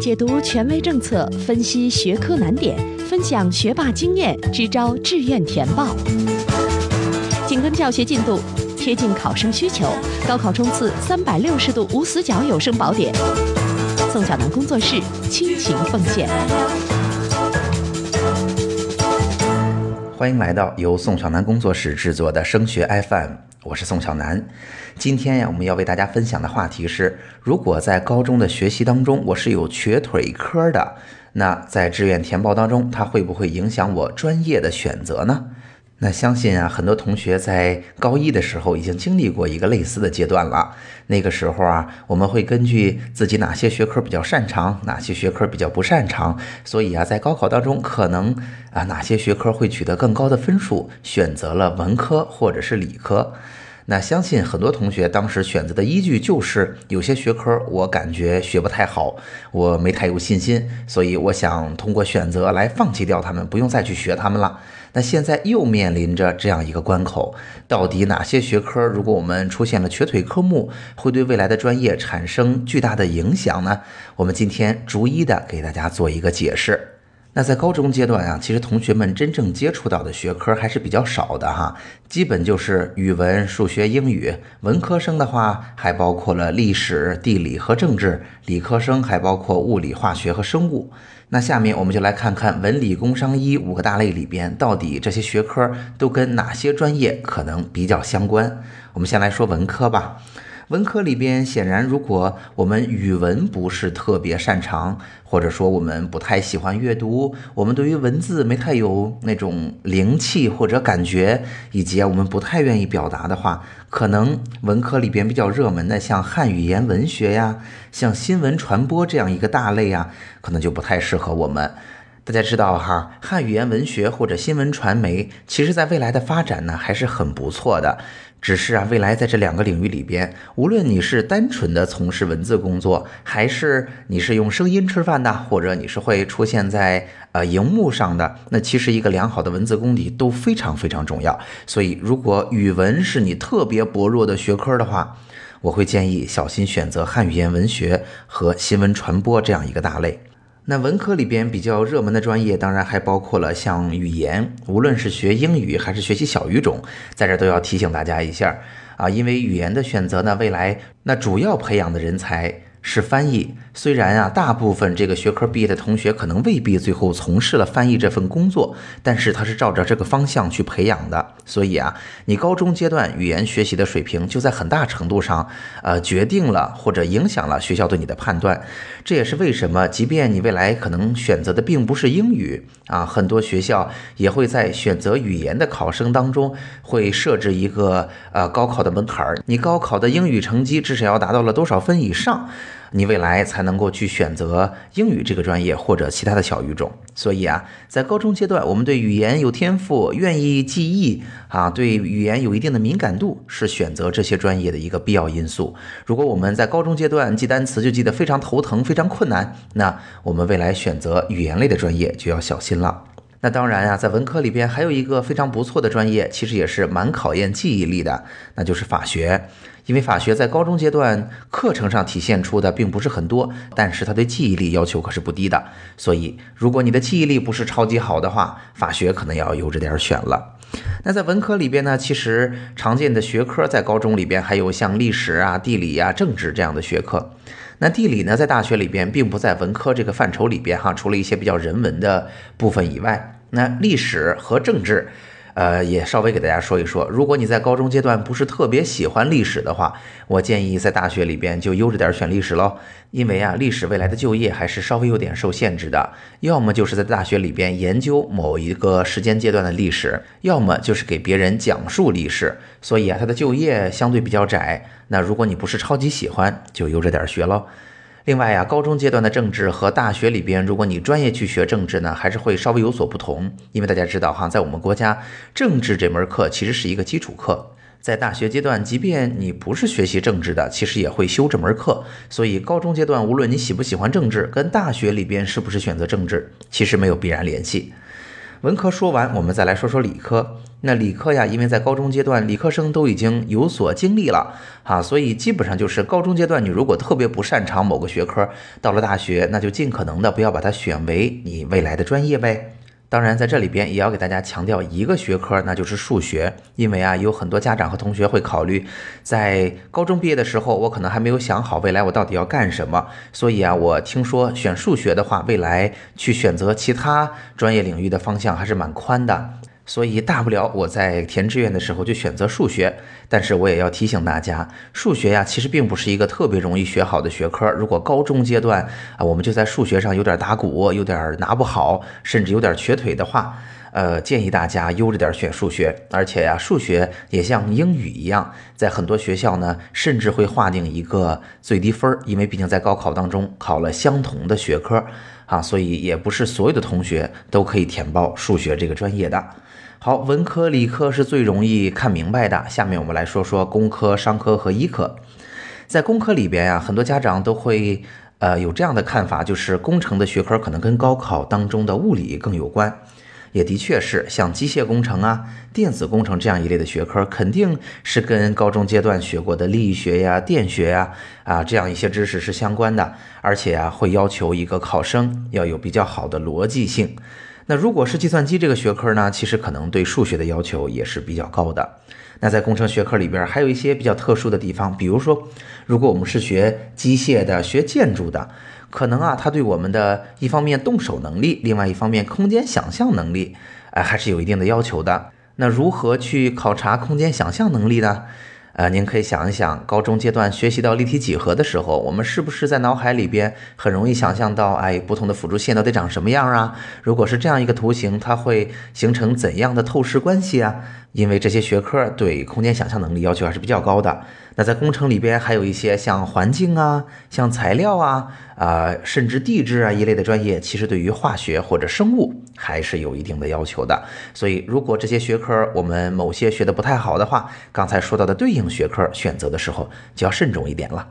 解读权威政策，分析学科难点，分享学霸经验，支招志愿填报。紧跟教学进度，贴近考生需求，高考冲刺三百六十度无死角有声宝典。宋小南工作室倾情奉献。欢迎来到由宋小南工作室制作的升学 FM，我是宋小楠。今天呀，我们要为大家分享的话题是：如果在高中的学习当中，我是有瘸腿科的，那在志愿填报当中，它会不会影响我专业的选择呢？那相信啊，很多同学在高一的时候已经经历过一个类似的阶段了。那个时候啊，我们会根据自己哪些学科比较擅长，哪些学科比较不擅长，所以啊，在高考当中可能啊哪些学科会取得更高的分数，选择了文科或者是理科。那相信很多同学当时选择的依据就是有些学科我感觉学不太好，我没太有信心，所以我想通过选择来放弃掉他们，不用再去学他们了。那现在又面临着这样一个关口，到底哪些学科，如果我们出现了瘸腿科目，会对未来的专业产生巨大的影响呢？我们今天逐一的给大家做一个解释。那在高中阶段啊，其实同学们真正接触到的学科还是比较少的哈，基本就是语文、数学、英语。文科生的话，还包括了历史、地理和政治；理科生还包括物理、化学和生物。那下面我们就来看看文理工商医五个大类里边，到底这些学科都跟哪些专业可能比较相关。我们先来说文科吧。文科里边，显然如果我们语文不是特别擅长，或者说我们不太喜欢阅读，我们对于文字没太有那种灵气或者感觉，以及我们不太愿意表达的话，可能文科里边比较热门的，像汉语言文学呀，像新闻传播这样一个大类呀，可能就不太适合我们。大家知道哈，汉语言文学或者新闻传媒，其实在未来的发展呢，还是很不错的。只是啊，未来在这两个领域里边，无论你是单纯的从事文字工作，还是你是用声音吃饭的，或者你是会出现在呃荧幕上的，那其实一个良好的文字功底都非常非常重要。所以，如果语文是你特别薄弱的学科的话，我会建议小心选择汉语言文学和新闻传播这样一个大类。那文科里边比较热门的专业，当然还包括了像语言，无论是学英语还是学习小语种，在这都要提醒大家一下啊，因为语言的选择呢，未来那主要培养的人才。是翻译，虽然啊，大部分这个学科毕业的同学可能未必最后从事了翻译这份工作，但是他是照着这个方向去培养的。所以啊，你高中阶段语言学习的水平就在很大程度上，呃，决定了或者影响了学校对你的判断。这也是为什么，即便你未来可能选择的并不是英语啊，很多学校也会在选择语言的考生当中会设置一个呃高考的门槛儿，你高考的英语成绩至少要达到了多少分以上。你未来才能够去选择英语这个专业或者其他的小语种。所以啊，在高中阶段，我们对语言有天赋、愿意记忆啊，对语言有一定的敏感度，是选择这些专业的一个必要因素。如果我们在高中阶段记单词就记得非常头疼、非常困难，那我们未来选择语言类的专业就要小心了。那当然啊，在文科里边还有一个非常不错的专业，其实也是蛮考验记忆力的，那就是法学。因为法学在高中阶段课程上体现出的并不是很多，但是它对记忆力要求可是不低的。所以，如果你的记忆力不是超级好的话，法学可能要悠着点选了。那在文科里边呢，其实常见的学科在高中里边还有像历史啊、地理啊、政治这样的学科。那地理呢，在大学里边并不在文科这个范畴里边哈，除了一些比较人文的部分以外，那历史和政治。呃，也稍微给大家说一说，如果你在高中阶段不是特别喜欢历史的话，我建议在大学里边就悠着点选历史喽。因为啊，历史未来的就业还是稍微有点受限制的，要么就是在大学里边研究某一个时间阶段的历史，要么就是给别人讲述历史。所以啊，它的就业相对比较窄。那如果你不是超级喜欢，就悠着点学喽。另外呀，高中阶段的政治和大学里边，如果你专业去学政治呢，还是会稍微有所不同。因为大家知道哈，在我们国家，政治这门课其实是一个基础课，在大学阶段，即便你不是学习政治的，其实也会修这门课。所以高中阶段，无论你喜不喜欢政治，跟大学里边是不是选择政治，其实没有必然联系。文科说完，我们再来说说理科。那理科呀，因为在高中阶段，理科生都已经有所经历了啊，所以基本上就是高中阶段，你如果特别不擅长某个学科，到了大学，那就尽可能的不要把它选为你未来的专业呗。当然，在这里边也要给大家强调一个学科，那就是数学。因为啊，有很多家长和同学会考虑，在高中毕业的时候，我可能还没有想好未来我到底要干什么。所以啊，我听说选数学的话，未来去选择其他专业领域的方向还是蛮宽的。所以大不了我在填志愿的时候就选择数学，但是我也要提醒大家，数学呀其实并不是一个特别容易学好的学科。如果高中阶段啊我们就在数学上有点打鼓，有点拿不好，甚至有点瘸腿的话，呃，建议大家悠着点选数学。而且呀，数学也像英语一样，在很多学校呢，甚至会划定一个最低分儿，因为毕竟在高考当中考了相同的学科啊，所以也不是所有的同学都可以填报数学这个专业的。好，文科、理科是最容易看明白的。下面我们来说说工科、商科和医科。在工科里边呀，很多家长都会呃有这样的看法，就是工程的学科可能跟高考当中的物理更有关。也的确是，像机械工程啊、电子工程这样一类的学科，肯定是跟高中阶段学过的力学呀、电学呀啊这样一些知识是相关的，而且啊会要求一个考生要有比较好的逻辑性。那如果是计算机这个学科呢，其实可能对数学的要求也是比较高的。那在工程学科里边，还有一些比较特殊的地方，比如说，如果我们是学机械的、学建筑的，可能啊，它对我们的一方面动手能力，另外一方面空间想象能力，哎，还是有一定的要求的。那如何去考察空间想象能力呢？呃，您可以想一想，高中阶段学习到立体几何的时候，我们是不是在脑海里边很容易想象到，哎，不同的辅助线到底长什么样啊？如果是这样一个图形，它会形成怎样的透视关系啊？因为这些学科对空间想象能力要求还是比较高的。那在工程里边还有一些像环境啊、像材料啊、啊甚至地质啊一类的专业，其实对于化学或者生物还是有一定的要求的。所以，如果这些学科我们某些学的不太好的话，刚才说到的对应学科选择的时候就要慎重一点了。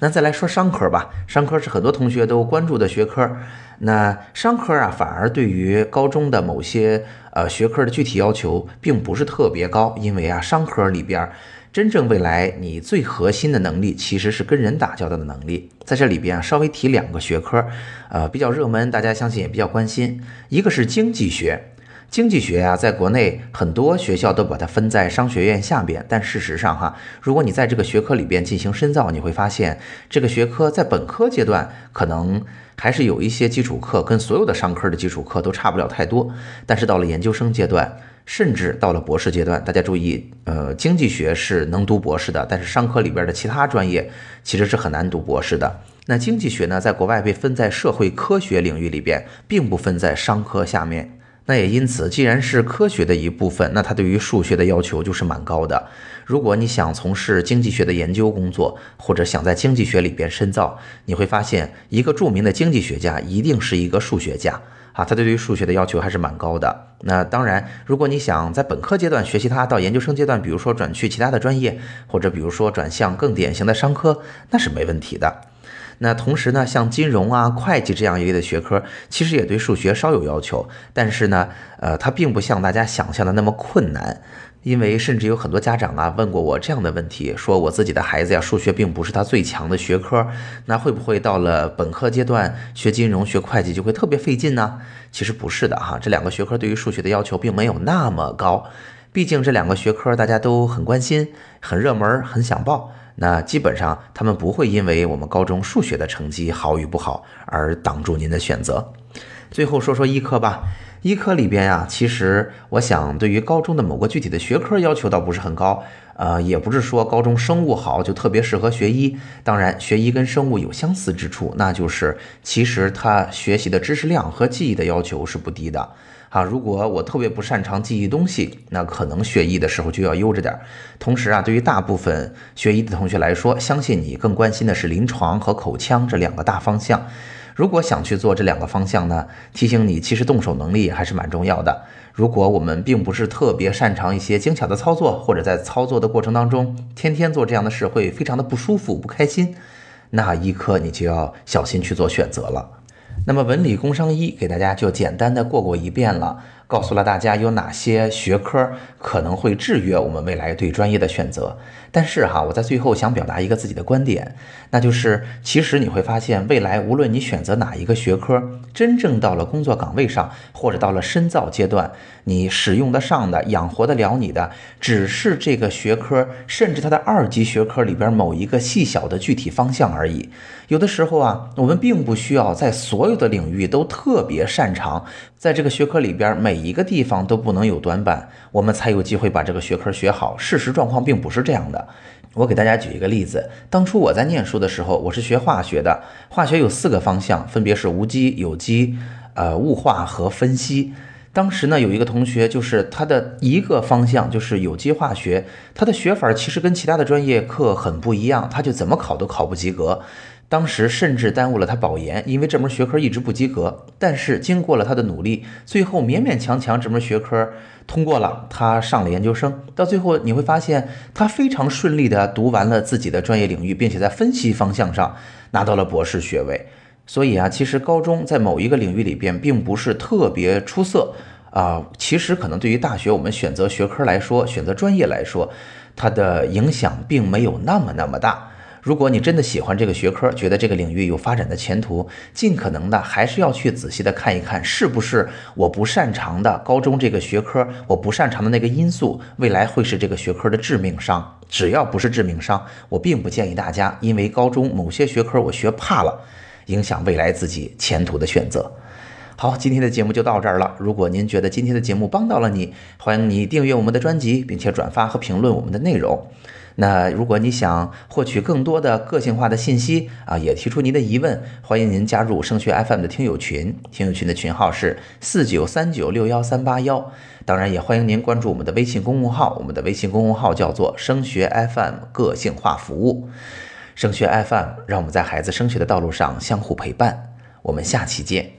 那再来说商科吧，商科是很多同学都关注的学科。那商科啊，反而对于高中的某些呃学科的具体要求并不是特别高，因为啊，商科里边。真正未来你最核心的能力其实是跟人打交道的能力，在这里边啊稍微提两个学科，呃比较热门，大家相信也比较关心。一个是经济学，经济学啊在国内很多学校都把它分在商学院下边，但事实上哈，如果你在这个学科里边进行深造，你会发现这个学科在本科阶段可能还是有一些基础课，跟所有的商科的基础课都差不了太多，但是到了研究生阶段。甚至到了博士阶段，大家注意，呃，经济学是能读博士的，但是商科里边的其他专业其实是很难读博士的。那经济学呢，在国外被分在社会科学领域里边，并不分在商科下面。那也因此，既然是科学的一部分，那它对于数学的要求就是蛮高的。如果你想从事经济学的研究工作，或者想在经济学里边深造，你会发现，一个著名的经济学家一定是一个数学家。啊，他对于数学的要求还是蛮高的。那当然，如果你想在本科阶段学习它，到研究生阶段，比如说转去其他的专业，或者比如说转向更典型的商科，那是没问题的。那同时呢，像金融啊、会计这样一类的学科，其实也对数学稍有要求，但是呢，呃，它并不像大家想象的那么困难。因为甚至有很多家长啊问过我这样的问题，说我自己的孩子呀，数学并不是他最强的学科，那会不会到了本科阶段学金融、学会计就会特别费劲呢？其实不是的哈，这两个学科对于数学的要求并没有那么高，毕竟这两个学科大家都很关心、很热门、很想报，那基本上他们不会因为我们高中数学的成绩好与不好而挡住您的选择。最后说说医科吧。医科里边呀，其实我想对于高中的某个具体的学科要求倒不是很高，呃，也不是说高中生物好就特别适合学医。当然，学医跟生物有相似之处，那就是其实他学习的知识量和记忆的要求是不低的。啊，如果我特别不擅长记忆东西，那可能学医的时候就要悠着点儿。同时啊，对于大部分学医的同学来说，相信你更关心的是临床和口腔这两个大方向。如果想去做这两个方向呢，提醒你，其实动手能力还是蛮重要的。如果我们并不是特别擅长一些精巧的操作，或者在操作的过程当中，天天做这样的事会非常的不舒服、不开心，那一刻你就要小心去做选择了。那么文理工商医给大家就简单的过过一遍了。告诉了大家有哪些学科可能会制约我们未来对专业的选择。但是哈，我在最后想表达一个自己的观点，那就是其实你会发现，未来无论你选择哪一个学科，真正到了工作岗位上，或者到了深造阶段，你使用得上的、养活得了你的，只是这个学科，甚至它的二级学科里边某一个细小的具体方向而已。有的时候啊，我们并不需要在所有的领域都特别擅长，在这个学科里边每一个地方都不能有短板，我们才有机会把这个学科学好。事实状况并不是这样的。我给大家举一个例子，当初我在念书的时候，我是学化学的，化学有四个方向，分别是无机、有机、呃物化和分析。当时呢，有一个同学，就是他的一个方向就是有机化学，他的学法其实跟其他的专业课很不一样，他就怎么考都考不及格。当时甚至耽误了他保研，因为这门学科一直不及格。但是经过了他的努力，最后勉勉强强这门学科通过了，他上了研究生。到最后你会发现，他非常顺利地读完了自己的专业领域，并且在分析方向上拿到了博士学位。所以啊，其实高中在某一个领域里边并不是特别出色啊。其实可能对于大学我们选择学科来说，选择专业来说，它的影响并没有那么那么大。如果你真的喜欢这个学科，觉得这个领域有发展的前途，尽可能的还是要去仔细的看一看，是不是我不擅长的高中这个学科，我不擅长的那个因素，未来会是这个学科的致命伤。只要不是致命伤，我并不建议大家因为高中某些学科我学怕了，影响未来自己前途的选择。好，今天的节目就到这儿了。如果您觉得今天的节目帮到了你，欢迎你订阅我们的专辑，并且转发和评论我们的内容。那如果你想获取更多的个性化的信息啊，也提出您的疑问，欢迎您加入升学 FM 的听友群，听友群的群号是四九三九六幺三八幺。当然，也欢迎您关注我们的微信公众号，我们的微信公众号叫做升学 FM 个性化服务。升学 FM，让我们在孩子升学的道路上相互陪伴。我们下期见。